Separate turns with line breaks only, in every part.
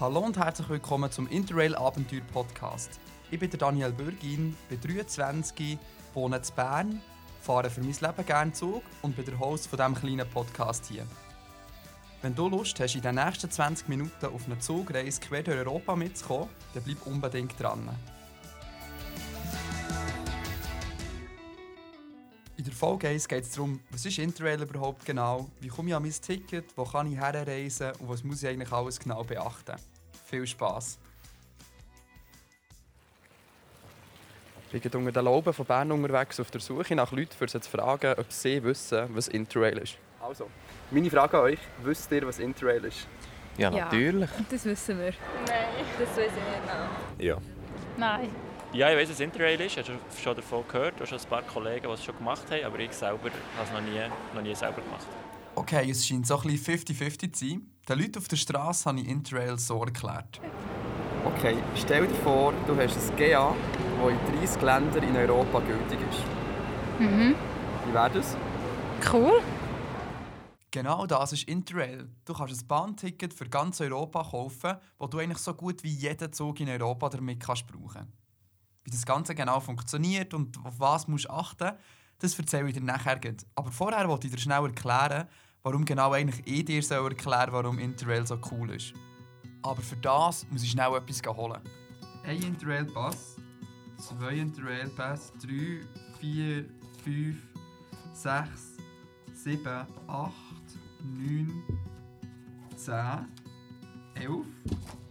Hallo und herzlich willkommen zum Interrail Abenteuer Podcast. Ich bin Daniel Bürgin, bin 23, wohne in Bern, fahre für mein Leben gerne Zug und bin der Host von diesem kleinen Podcast hier. Wenn du Lust hast, in den nächsten 20 Minuten auf eine Zugreise quer durch Europa mitzukommen, dann bleib unbedingt dran. In der Folge 1 geht es darum, was ist Interrail überhaupt genau, wie komme ich an mein Ticket, wo kann ich herreisen und was muss ich eigentlich alles genau beachten. Viel Spass! Ich bin unter den Lauben von Bern unterwegs auf der Suche nach Leuten, um sie zu fragen, ob sie wissen, was Interrail ist. Also, meine Frage an euch, wisst ihr, was Interrail ist?
Ja, natürlich.
Ja, das wissen wir.
Nein, das weiß ich nicht. Nein.
Ja.
Nein.
Ja, ich weiß, was Interrail ist. Ich habe schon davon gehört. Ich habe schon ein paar Kollegen, die es schon gemacht haben. Aber ich selber habe es noch nie, noch nie selber gemacht.
Okay, es scheint so ein bisschen 50-50 zu sein. Den Leuten auf der Straße habe ich Interrail so erklärt. Okay, stell dir vor, du hast ein GA, das in 30 Ländern in Europa gültig ist.
Mhm.
Wie wäre das?
Cool.
Genau das ist Interrail. Du kannst ein Bahnticket für ganz Europa kaufen, wo du eigentlich so gut wie jeden Zug in Europa damit kannst brauchen Wie das Ganze genau funktioniert und auf was musst du achten das erzähle ich dir nachher. Aber vorher wollte ich dir schnell erklären, warum genau eigentlich ich dir soll erklären warum Interrail so cool ist. Aber für das muss ich schnell etwas holen. Ein Interrail-Pass, zwei Interrail-Pass, drei, vier, fünf, sechs, sieben, acht, neun, zehn, elf.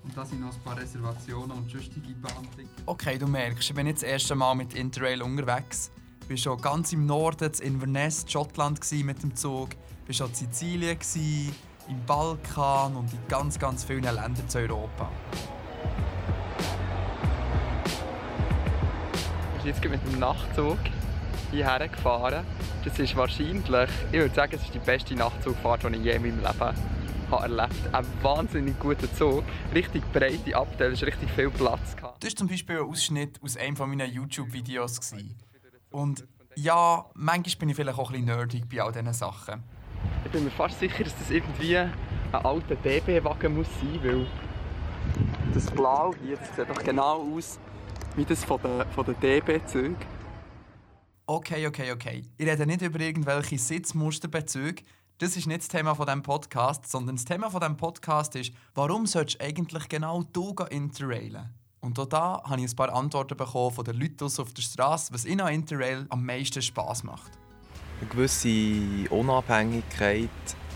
Und da sind noch ein paar Reservationen und sonstige Bahntickets. Okay, du merkst, ich bin jetzt das erste Mal mit Interrail unterwegs. Ich war schon ganz im Norden, in Inverness, Schottland mit dem Zug. Ich war schon in Sizilien, im Balkan und in ganz, ganz vielen Ländern zu Europa. Ich bin jetzt mit dem Nachtzug hierher gefahren. Das ist wahrscheinlich, ich würde sagen, es ist die beste Nachtzugfahrt, die ich je in meinem Leben habe erlebt. Ein wahnsinnig guter Zug, richtig breite Abteile, richtig viel Platz. Gehabt. Das war zum Beispiel ein Ausschnitt aus einem meiner YouTube-Videos. Und ja, manchmal bin ich vielleicht auch ein bisschen nerdig bei all diesen Sachen. Ich bin mir fast sicher, dass das irgendwie ein alter DB-Wagen muss sein, weil das Blau hier, das sieht doch genau aus wie das von den, von den DB-Zügen. Okay, okay, okay. Ich rede nicht über irgendwelche Sitzmusterbezüge. Das ist nicht das Thema von diesem Podcast, sondern das Thema von diesem Podcast ist, warum sollst du eigentlich genau du interrailen? Und auch da habe ich ein paar Antworten bekommen von den Leuten auf der Straße, was ihnen an Interrail am meisten Spass macht.
Eine gewisse Unabhängigkeit.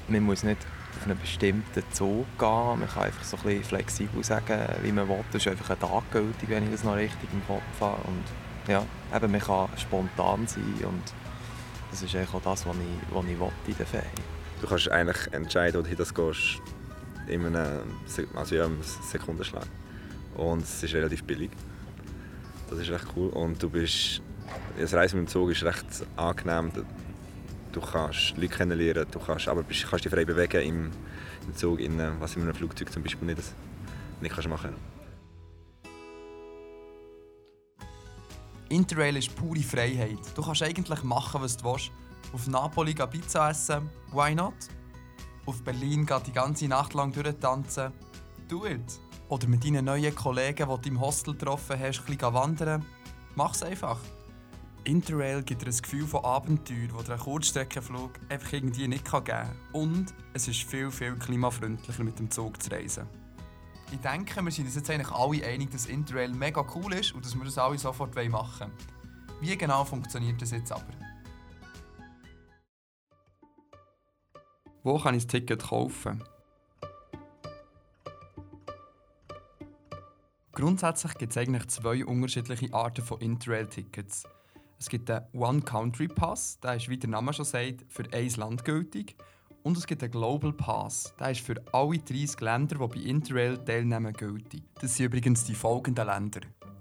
Man muss nicht auf einen bestimmten Zug gehen. Man kann einfach so ein bisschen flexibel sagen, wie man will. Das ist einfach ein Tag gültig, wenn ich das noch richtig im Kopf habe. Und ja, eben, man kann spontan sein und das ist eigentlich auch das, was ich, was ich will in der Ferien.
Du kannst eigentlich entscheiden, wohin du gehst, in einem, also in einem Sekundenschlag. Und es ist relativ billig. Das ist recht cool. Und du bist, das Reisen mit dem Zug ist recht angenehm. Du kannst Leute kennenlernen, du kannst, aber bist, kannst dich frei bewegen im, im Zug, in, was in einem Flugzeug zum Beispiel nicht, nicht kannst machen
Interrail ist pure Freiheit. Du kannst eigentlich machen, was du willst. Auf Napoli Pizza essen, why not? Auf Berlin die ganze Nacht lang durchtanzen, do it! Oder mit deinen neuen Kollegen, die du im Hostel getroffen hast, ein bisschen wandern. Mach's einfach. Interrail gibt dir ein Gefühl von Abenteuer, das dir einen Kurzstreckenflug einfach irgendwie nicht geben kann. Und es ist viel, viel klimafreundlicher, mit dem Zug zu reisen. Ich denke, wir sind uns jetzt eigentlich alle einig, dass Interrail mega cool ist und dass wir das alle sofort machen wollen. Wie genau funktioniert das jetzt aber? Wo kann ich das Ticket kaufen? Grundsätzlich gibt es eigentlich zwei unterschiedliche Arten von Interrail-Tickets. Es gibt den One Country Pass, der ist, wie der Name schon sagt, für ein Land gültig. Und es gibt den Global Pass, der ist für alle 30 Länder, die bei Interrail teilnehmen, gültig. Das sind übrigens die folgenden Länder.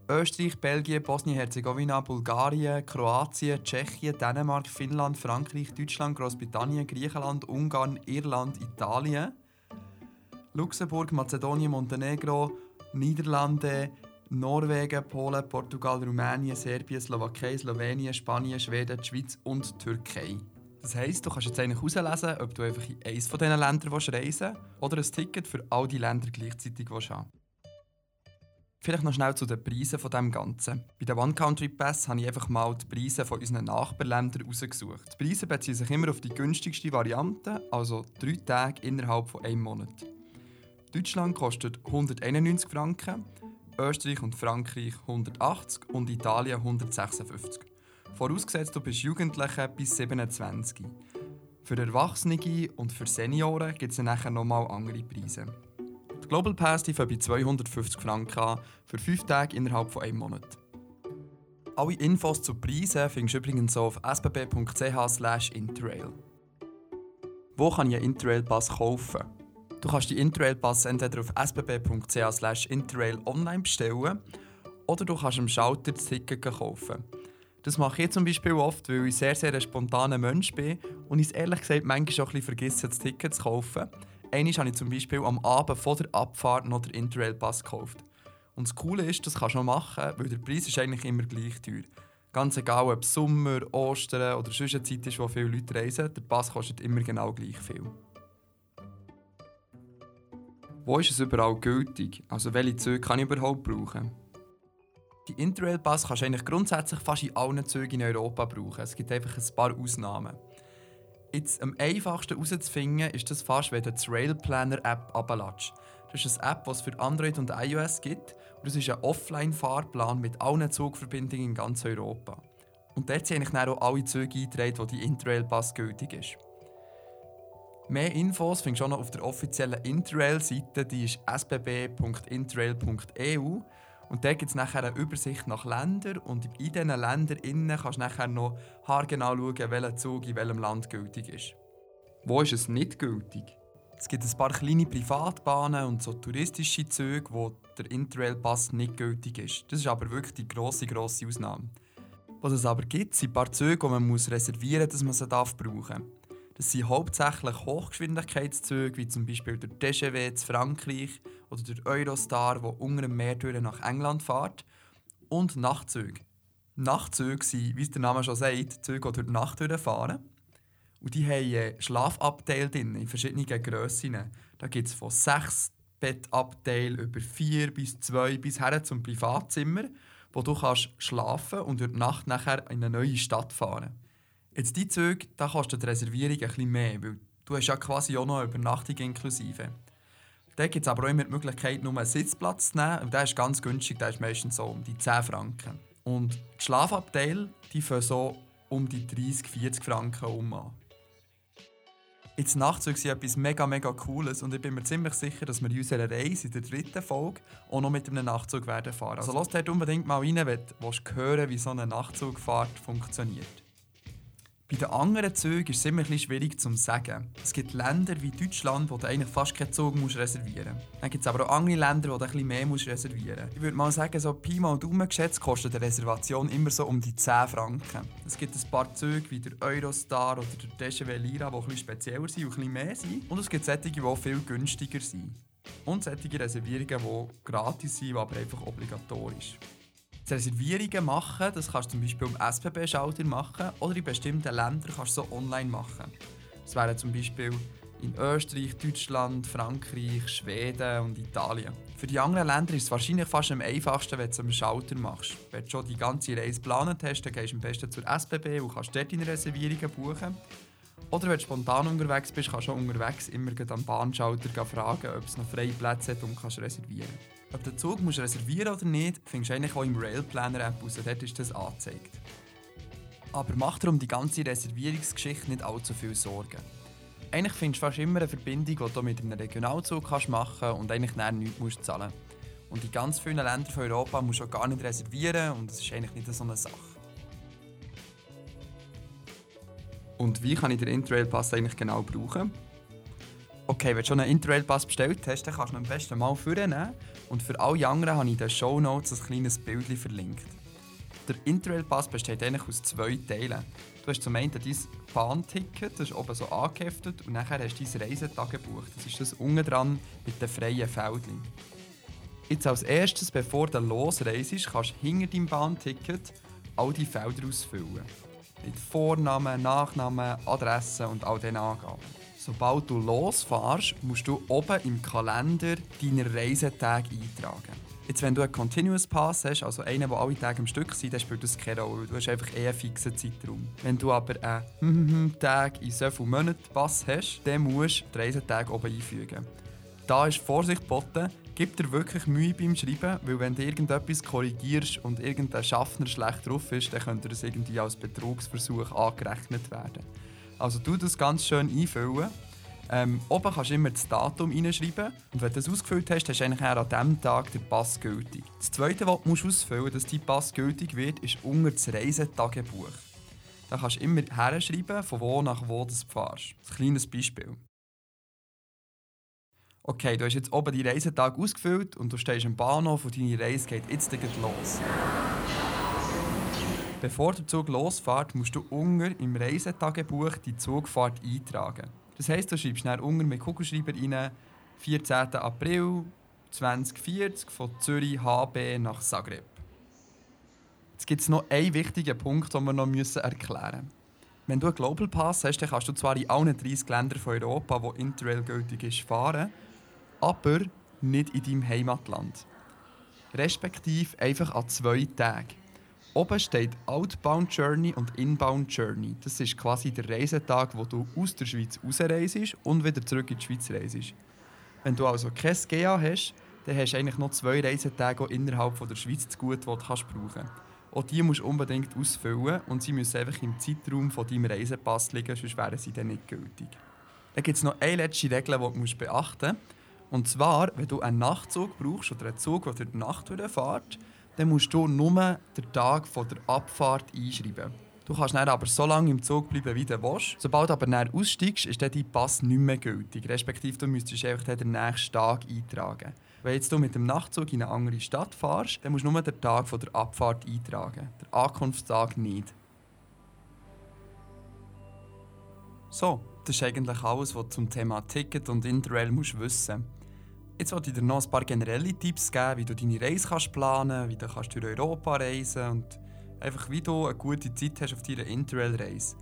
Österreich, Belgien, Bosnien-Herzegowina, Bulgarien, Kroatien, Tschechien, Dänemark, Finnland, Frankreich, Deutschland, Großbritannien, Griechenland, Ungarn, Irland, Italien, Luxemburg, Mazedonien, Montenegro, Niederlande, Norwegen, Polen, Portugal, Rumänien, Serbien, Slowakei, Slowenien, Spanien, Schweden, Schweiz und Türkei. Das heisst, du kannst jetzt eigentlich herauslesen, ob du einfach in eines von diesen Ländern reisen willst oder ein Ticket für all die Länder gleichzeitig haben Vielleicht noch schnell zu den Preisen von dem Ganzen. Bei den One Country Pass habe ich einfach mal die Preise von unseren Nachbarländern rausgesucht. Die Preise beziehen sich immer auf die günstigste Variante, also drei Tage innerhalb von einem Monat. Deutschland kostet 191 Franken, Österreich und Frankreich 180 und Italien 156. Vorausgesetzt, du bist Jugendliche bis 27. Für Erwachsene und für Senioren gibt es nachher nochmal andere Preise. Die Global Pass die bei 250 Franken an, für 5 Tage innerhalb von einem Monat. Alle Infos zu Preisen findest du übrigens auf sbb.ch interrail. Wo kann ich einen Interrail-Pass kaufen? Du kannst die Interrail-Pass entweder auf sbb.ch interrail online bestellen oder du kannst am Schalter das Ticket kaufen. Das mache ich zum Beispiel oft, weil ich sehr, sehr ein spontaner Mensch bin und ich es ehrlich gesagt manchmal auch ein bisschen vergesse, das Ticket zu kaufen. Einmal habe ich zum Beispiel am Abend vor der Abfahrt noch den Interrail-Pass gekauft. Und das Coole ist, das kannst du noch machen, weil der Preis ist eigentlich immer gleich teuer. Ganz egal, ob Sommer, Ostern oder sonst eine Zeit ist, wo viele Leute reisen, der Pass kostet immer genau gleich viel. Wo ist es überall gültig? Also welche Züge kann ich überhaupt brauchen? Die Interrail-Pass kannst du eigentlich grundsätzlich fast in allen Zügen in Europa brauchen. Es gibt einfach ein paar Ausnahmen. Jetzt am einfachsten herauszufinden ist das fast, wenn du die Rail Planner App abladest. Das ist eine App, die es für Android und iOS gibt. Und das ist ein Offline-Fahrplan mit allen Zugverbindungen in ganz Europa. Und dort sind eigentlich auch alle Züge eingetragen, wo die Interrail-Pass gültig ist. Mehr Infos findest du auch noch auf der offiziellen Interrail-Seite, die ist sbb.interrail.eu. Und da gibt es nachher eine Übersicht nach Ländern und in diesen Ländern innen kannst du nachher noch haargenau schauen, welcher Zug in welchem Land gültig ist. Wo ist es nicht gültig? Es gibt ein paar kleine Privatbahnen und so touristische Züge, wo der Interrail-Pass nicht gültig ist. Das ist aber wirklich die grosse, grosse Ausnahme. Was es aber gibt, sind ein paar Züge, die man reservieren muss, dass man sie brauchen darf. Das sind hauptsächlich Hochgeschwindigkeitszüge, wie zum Beispiel der TGV zu Frankreich oder der Eurostar, der unter dem Meer nach England fährt. Und Nachtzüge. Nachtzüge sind, wie der Name schon sagt, Züge, die durch die Nacht fahren. Und die haben Schlafabteile drin, in verschiedenen Grössen. Da gibt es von sechs Bettabteilen über vier bis zwei bis her zum Privatzimmer, wo du kannst schlafen und durch die Nacht nachher in eine neue Stadt fahren Jetzt die Züge, da kostet die Reservierung ein bisschen mehr, weil du hast ja quasi auch noch eine Übernachtung inklusive. Da gibt es aber auch immer die Möglichkeit, nur einen Sitzplatz zu nehmen. Und der ist ganz günstig, der ist meistens so um die 10 Franken. Und die Schlafabteile, die fangen so um die 30, 40 Franken um an. Jetzt Nachtzüge sind etwas mega, mega Cooles und ich bin mir ziemlich sicher, dass wir in unserer Reise in der dritten Folge auch noch mit einem Nachtzug werden fahren. Also lass dort unbedingt mal rein, wenn du hören wie so eine Nachtzugfahrt funktioniert. Bei den anderen Zügen ist es immer ein schwierig zu sagen. Es gibt Länder wie Deutschland, wo du eigentlich fast keinen Zug reservieren musst. Dann gibt es aber auch andere Länder, wo du etwas mehr reservieren musst. Ich würde mal sagen, so Pi mal Daumen geschätzt kostet eine Reservation immer so um die 10 Franken. Es gibt ein paar Züge wie der Eurostar oder der DGW Lira, die etwas spezieller sind und etwas mehr sind. Und es gibt solche, die viel günstiger sind. Und solche Reservierungen, die gratis sind, aber einfach obligatorisch. Reservierungen machen, das kannst du zum Beispiel am SBB-Schalter machen oder in bestimmten Ländern kannst du so online machen. Das wäre zum Beispiel in Österreich, Deutschland, Frankreich, Schweden und Italien. Für die anderen Länder ist es wahrscheinlich fast am einfachsten, wenn du es am Schalter machst. Wenn du schon die ganze Reise geplant hast, dann gehst du am besten zur SBB und kannst dort deine Reservierungen buchen. Oder wenn du spontan unterwegs bist, kannst du auch unterwegs immer am Bahnschalter fragen, ob es noch freie Plätze hat und kannst reservieren ob du den Zug musst reservieren oder nicht, findest du eigentlich auch im Rail Planner App raus. Dort ist das angezeigt. Aber mach dir um die ganze Reservierungsgeschichte nicht allzu viel Sorgen. Eigentlich findest du fast immer eine Verbindung, die du mit einem Regionalzug kannst machen kannst und eigentlich nichts musst zahlen Und in ganz vielen Ländern von Europa musst du auch gar nicht reservieren und das ist eigentlich nicht so eine Sache. Und wie kann ich den Interrail-Pass eigentlich genau brauchen? Okay, wenn du schon einen Interrail-Pass bestellt hast, dann kannst du ihn am besten mal vornehmen und für alle anderen habe ich in den Show Notes ein kleines Bild verlinkt. Der Interrail-Pass besteht eigentlich aus zwei Teilen. Du hast zum einen dein Bahnticket, das ist oben so angeheftet, und nachher hast du dein Reisetagebuch. Das ist das unten dran mit den freien Feldchen. Jetzt als erstes, bevor du losreist, kannst du hinter deinem Bahnticket all die Felder ausfüllen. in Vornamen, Nachnamen, Adresse und all diesen Angaben. Sobald du losfährst, musst du oben im Kalender deine Reisetage eintragen. Jetzt, wenn du einen Continuous Pass hast, also einen, der alle Tage am Stück sind, dann spielt das keine Rolle. Du hast einfach eher einen fixen Zeitraum. Wenn du aber einen Tag in so vielen Monaten Pass hast, dann musst du die Reisetage oben einfügen. Da ist Vorsicht geboten, gib dir wirklich Mühe beim Schreiben, weil wenn du irgendetwas korrigierst und irgendein Schaffner schlecht drauf ist, dann könnte das irgendwie als Betrugsversuch angerechnet werden. Also du das ganz schön einfüllen ähm, oben kannst du immer das Datum hineinschreiben und wenn du das ausgefüllt hast, hast du eigentlich an diesem Tag den Pass gültig. Das Zweite, was du ausfüllen musst, dass dein Pass gültig wird, ist unter das Reisetagebuch. Da kannst du immer herschreiben, von wo nach wo du fährst. Ein kleines Beispiel. Okay, du hast jetzt oben die Reisetag ausgefüllt und du stehst am Bahnhof und deine Reise geht jetzt los. Bevor der Zug losfährt, musst du unter im Reisetagebuch die Zugfahrt eintragen. Das heisst, du schreibst dann unten mit Kugelschreiber rein, 14. April 2040 von Zürich HB nach Zagreb. Jetzt gibt es noch einen wichtigen Punkt, den wir noch erklären müssen. Wenn du einen Global Pass hast, dann kannst du zwar in allen 30 Ländern von Europa, wo Interrail gültig ist, fahren, aber nicht in deinem Heimatland. Respektive einfach an zwei Tagen. Oben steht Outbound Journey und Inbound Journey. Das ist quasi der Reisetag, wo du aus der Schweiz rausreist und wieder zurück in die Schweiz reist. Wenn du also kein GA hast, dann hast du eigentlich noch zwei Reisetage innerhalb der Schweiz zu gut, die du kannst brauchen Auch die musst du unbedingt ausfüllen und sie müssen einfach im Zeitraum von deinem Reisepass liegen, sonst wären sie dann nicht gültig. Dann gibt es noch eine letzte Regel, die du beachten musst. Und zwar, wenn du einen Nachtzug brauchst oder einen Zug, der durch die Nacht fährt, dann musst du nur den Tag der Abfahrt einschreiben. Du kannst dann aber so lange im Zug bleiben, wie du willst. Sobald du aber dann aussteigst, ist dann dein Pass nicht mehr gültig. Respektive du müsstest einfach den nächsten Tag eintragen. Wenn jetzt du mit dem Nachtzug in eine andere Stadt fährst, dann musst du nur den Tag der Abfahrt eintragen. Der Ankunftstag nicht. So, das ist eigentlich alles, was du zum Thema Ticket und Interrail musst wissen musst. Jetzt wollte ich dir noch ein paar generelle Tipps geben, wie du deine Reise kannst planen wie du kannst durch Europa reisen und einfach wie du eine gute Zeit hast auf deiner Interrail-Reise.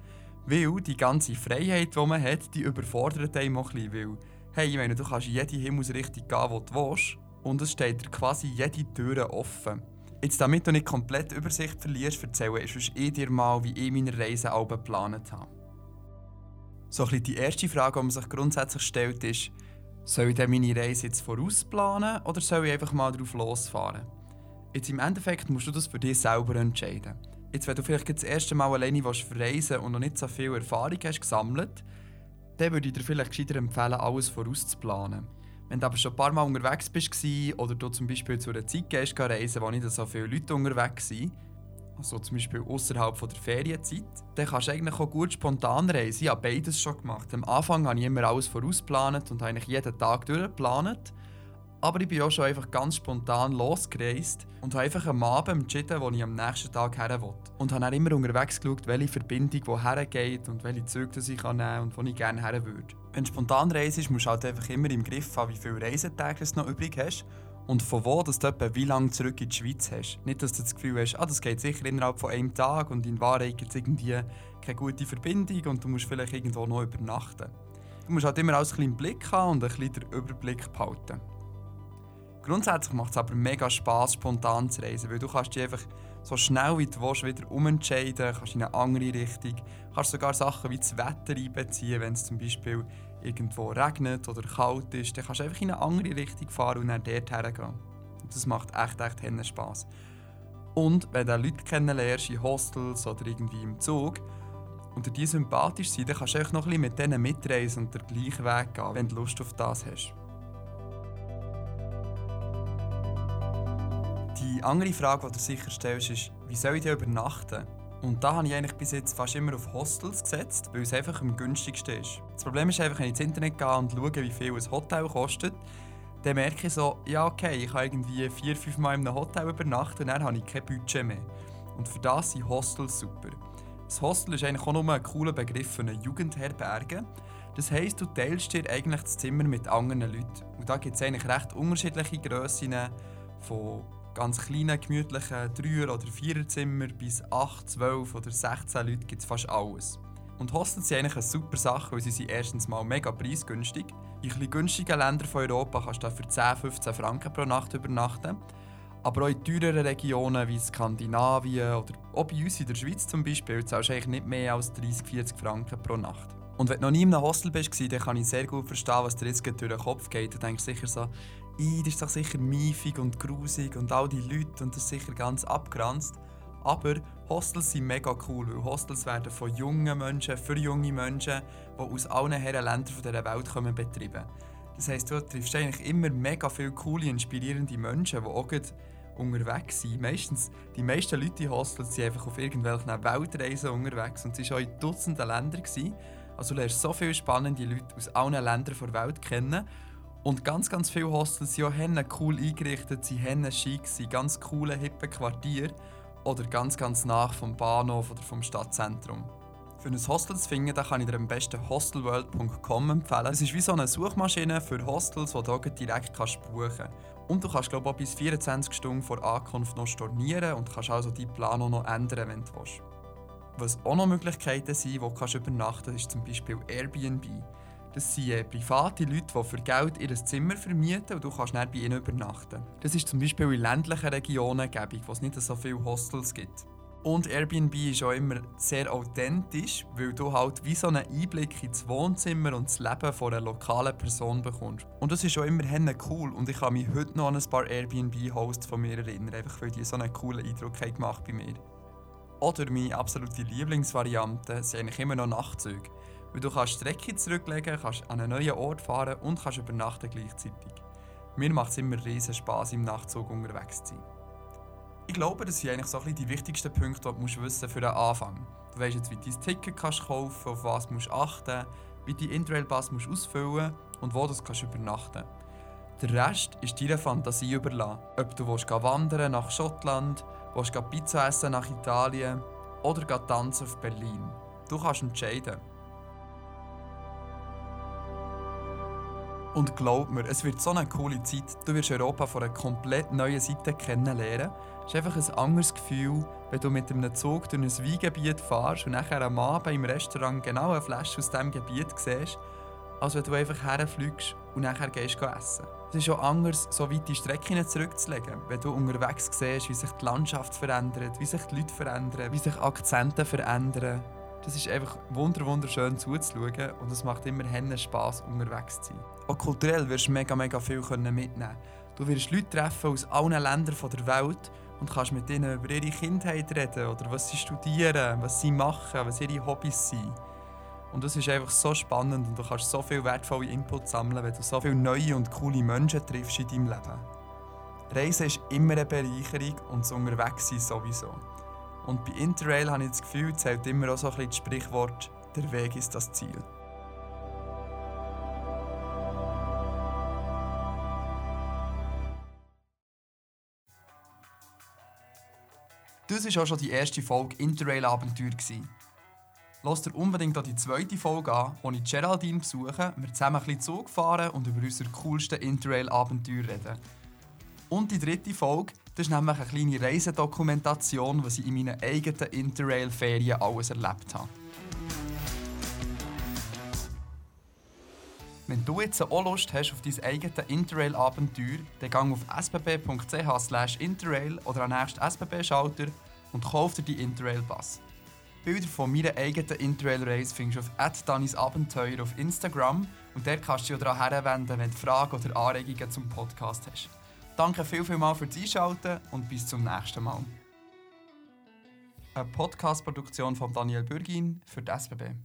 Weil die ganze Freiheit, die man hat, die überfordert einen auch ein bisschen, weil hey, ich meine, du kannst jede Himmelsrichtung gehen, wo du willst und es steht dir quasi jede Tür offen. Jetzt, damit du nicht komplett Übersicht verlierst, erzähle ich eh dir mal, wie ich meine Reise geplant habe. So ein bisschen die erste Frage, die man sich grundsätzlich stellt, ist, soll ich meine Reise jetzt vorausplanen oder soll ich einfach mal drauf losfahren? Jetzt im Endeffekt musst du das für dich selber entscheiden. Jetzt, wenn du vielleicht das erste Mal alleine verreisen und noch nicht so viel Erfahrung hast gesammelt, dann würde ich dir vielleicht gescheiter empfehlen, alles vorauszuplanen. Wenn du aber schon ein paar Mal unterwegs bist oder du zum Beispiel zu einer Zeit gehst, reisen, wo nicht so viele Leute unterwegs sind, also zum Beispiel außerhalb der Ferienzeit, dann kannst du eigentlich auch gut spontan reisen. Ich habe beides schon gemacht. Am Anfang habe ich immer alles vorausgeplant und eigentlich jeden Tag durchgeplant. Aber ich bin auch schon einfach ganz spontan losgereist und habe einfach am Abend entschieden, wo ich am nächsten Tag her will. Und habe dann immer unterwegs geschaut, welche Verbindung woher geht und welche Züge ich nehmen kann und wo ich gerne her würde. Wenn du spontan reist, musst du halt einfach immer im Griff haben, wie viele Reisetage du noch übrig hast und von wo dass du etwa wie lange zurück in die Schweiz hast. Nicht, dass du das Gefühl hast, ah, das geht sicher innerhalb von einem Tag und in Wahrheit gibt es irgendwie keine gute Verbindung und du musst vielleicht irgendwo noch übernachten. Du musst halt immer alles im Blick haben und ein bisschen den Überblick behalten. Grundsätzlich macht es aber mega Spass, spontan zu reisen, weil du kannst dich einfach so schnell wie du willst wieder umentscheiden, kannst in eine andere Richtung, kannst sogar Sachen wie das Wetter einbeziehen, wenn es zum Beispiel irgendwo regnet oder kalt ist, dann kannst du einfach in eine andere Richtung fahren und dann dort hergehen. Das macht echt, echt Spass. Und wenn du Leute kennenlernst in Hostels oder irgendwie im Zug und die sympathisch sind, dann kannst du noch ein mit denen mitreisen und den gleichen Weg gehen, wenn du Lust auf das hast. Die andere Frage, die du sicher stellst, ist, wie soll ich übernachten? Und da habe ich eigentlich bis jetzt fast immer auf Hostels gesetzt, weil es einfach am günstigsten ist. Das Problem ist einfach, wenn ich ins Internet gehe und schaue, wie viel ein Hotel kostet, dann merke ich so, ja okay, ich kann irgendwie vier, fünf Mal in einem Hotel übernachten und dann habe ich kein Budget mehr. Und für das sind Hostels super. Das Hostel ist eigentlich auch nur ein cooler Begriff für eine Jugendherberge. Das heisst, du teilst dir eigentlich das Zimmer mit anderen Leuten. Und da gibt es eigentlich recht unterschiedliche Grössen von ganz kleinen, gemütlichen Dreier- oder Viererzimmer bis 8, 12 oder 16 Leute gibt es fast alles. Und Hostels sind eigentlich eine super Sache, weil sie sind erstens mal mega preisgünstig. In etwas günstigen Ländern von Europa kannst du für 10, 15 Franken pro Nacht übernachten. Aber auch in teureren Regionen wie Skandinavien oder auch bei uns in der Schweiz zum Beispiel zahlst du eigentlich nicht mehr als 30, 40 Franken pro Nacht. Und wenn du noch nie in einem Hostel bist, dann kann ich sehr gut verstehen, was dir jetzt durch den Kopf geht. Du denkst sicher so, das ist doch sicher miefig und grusig und all die Leute und das ist sicher ganz abgrenzt. Aber Hostels sind mega cool, weil Hostels werden von jungen Menschen für junge Menschen, die aus allen Herren Ländern dieser Welt kommen, betrieben. Das heisst, du triffst eigentlich immer mega viele coole, inspirierende Menschen, die auch unterwegs sind. Meistens, die meisten Leute in Hostels sind einfach auf irgendwelchen Weltreisen unterwegs und sie waren auch in Dutzenden Ländern. Also du lernst so viele spannende Leute aus allen Ländern der Welt kennen und ganz, ganz viele Hostels sind auch cool eingerichtet, sie haben schick, sind ganz coole, hippe Quartiere oder ganz, ganz nah vom Bahnhof oder vom Stadtzentrum. Für ein Hostel zu finden, kann ich dir am besten hostelworld.com empfehlen. Es ist wie so eine Suchmaschine für Hostels, die du direkt kannst buchen kannst. Und du kannst glaube ich, bis 24 Stunden vor Ankunft noch stornieren und kannst also deinen Plan auch noch ändern, wenn du willst. Was auch noch Möglichkeiten sind, wo du übernachten kannst, ist zum Beispiel Airbnb. Das sind äh, private Leute, die für Geld ihr Zimmer vermieten und du kannst dann bei ihnen übernachten. Das ist zum Beispiel in ländlichen Regionen gäbig, wo es nicht so viele Hostels gibt. Und Airbnb ist auch immer sehr authentisch, weil du halt wie so einen Einblick ins Wohnzimmer und das Leben von einer lokalen Person bekommst. Und das ist auch immer cool und ich kann mich heute noch an ein paar Airbnb-Hosts von mir erinnern, einfach weil die so einen coolen Eindruck haben gemacht bei mir. Oder meine absolute Lieblingsvariante sind eigentlich immer noch Nachtzüge. Weil du kannst Strecke zurücklegen, kannst an einen neuen Ort fahren und kannst übernachten gleichzeitig. Mir macht es immer riesen Spaß im Nachtzug unterwegs zu sein. Ich glaube, das sind eigentlich so die wichtigsten Punkte, die du wissen musst für den Anfang. Du weißt jetzt, wie du dein Ticket kannst kaufen auf was du achten wie du deinen Interrail-Pass ausfüllen musst und wo du kannst übernachten Der Rest ist deiner Fantasie überlassen. Ob du willst wandern nach Schottland, willst Pizza essen nach Italien oder tanzen auf Berlin. Du kannst entscheiden. Und glaub mir, es wird so eine coole Zeit. Du wirst Europa von einer komplett neuen Seite kennenlernen. Es ist einfach ein anderes Gefühl, wenn du mit einem Zug durch ein Weingebiet fährst und nachher am Abend im Restaurant genau eine Flasche aus diesem Gebiet siehst, als wenn du einfach herfliegst und nachher gehst essen. Es ist auch anders, so weit die Strecken zurückzulegen, wenn du unterwegs siehst, wie sich die Landschaft verändert, wie sich die Leute verändern, wie sich Akzente verändern. Das ist einfach wunderschön zuzuschauen und es macht immer Spaß, unterwegs zu sein. Auch kulturell wirst du mega, mega viel mitnehmen Du wirst Leute treffen aus allen Ländern der Welt und kannst mit ihnen über ihre Kindheit reden oder was sie studieren, was sie machen, was ihre Hobbys sind. Und das ist einfach so spannend und du kannst so viel wertvolle Input sammeln, wenn du so viele neue und coole Menschen triffst in deinem Leben. Reisen ist immer eine Bereicherung und das Unterwegssein sowieso. Und bei Interrail habe ich das Gefühl, zählt immer auch so ein bisschen das Sprichwort, der Weg ist das Ziel. Das war auch schon die erste Folge Interrail-Abenteuer. Lass dir unbedingt auch die zweite Folge an, wo ich Geraldine besuche, wir zusammen ein bisschen Zug fahren und über unsere coolsten Interrail-Abenteuer reden. Und die dritte Folge, das ist nämlich eine kleine Reisedokumentation, was ich in meinen eigenen Interrail-Ferien alles erlebt habe. Wenn du jetzt auch Lust hast auf dein eigenes Interrail-Abenteuer, dann geh auf sbb.ch interrail oder an den nächsten SBB-Schalter und kauf dir die Interrail-Pass. Bilder von meiner eigenen Interrail-Reise findest du auf Danis Abenteuer auf Instagram und dort kannst du dich daran herwenden, wenn du Fragen oder Anregungen zum Podcast hast. Danke viel, viel mal fürs Einschalten und bis zum nächsten Mal. Eine Podcast-Produktion von Daniel Bürgin für die SBB.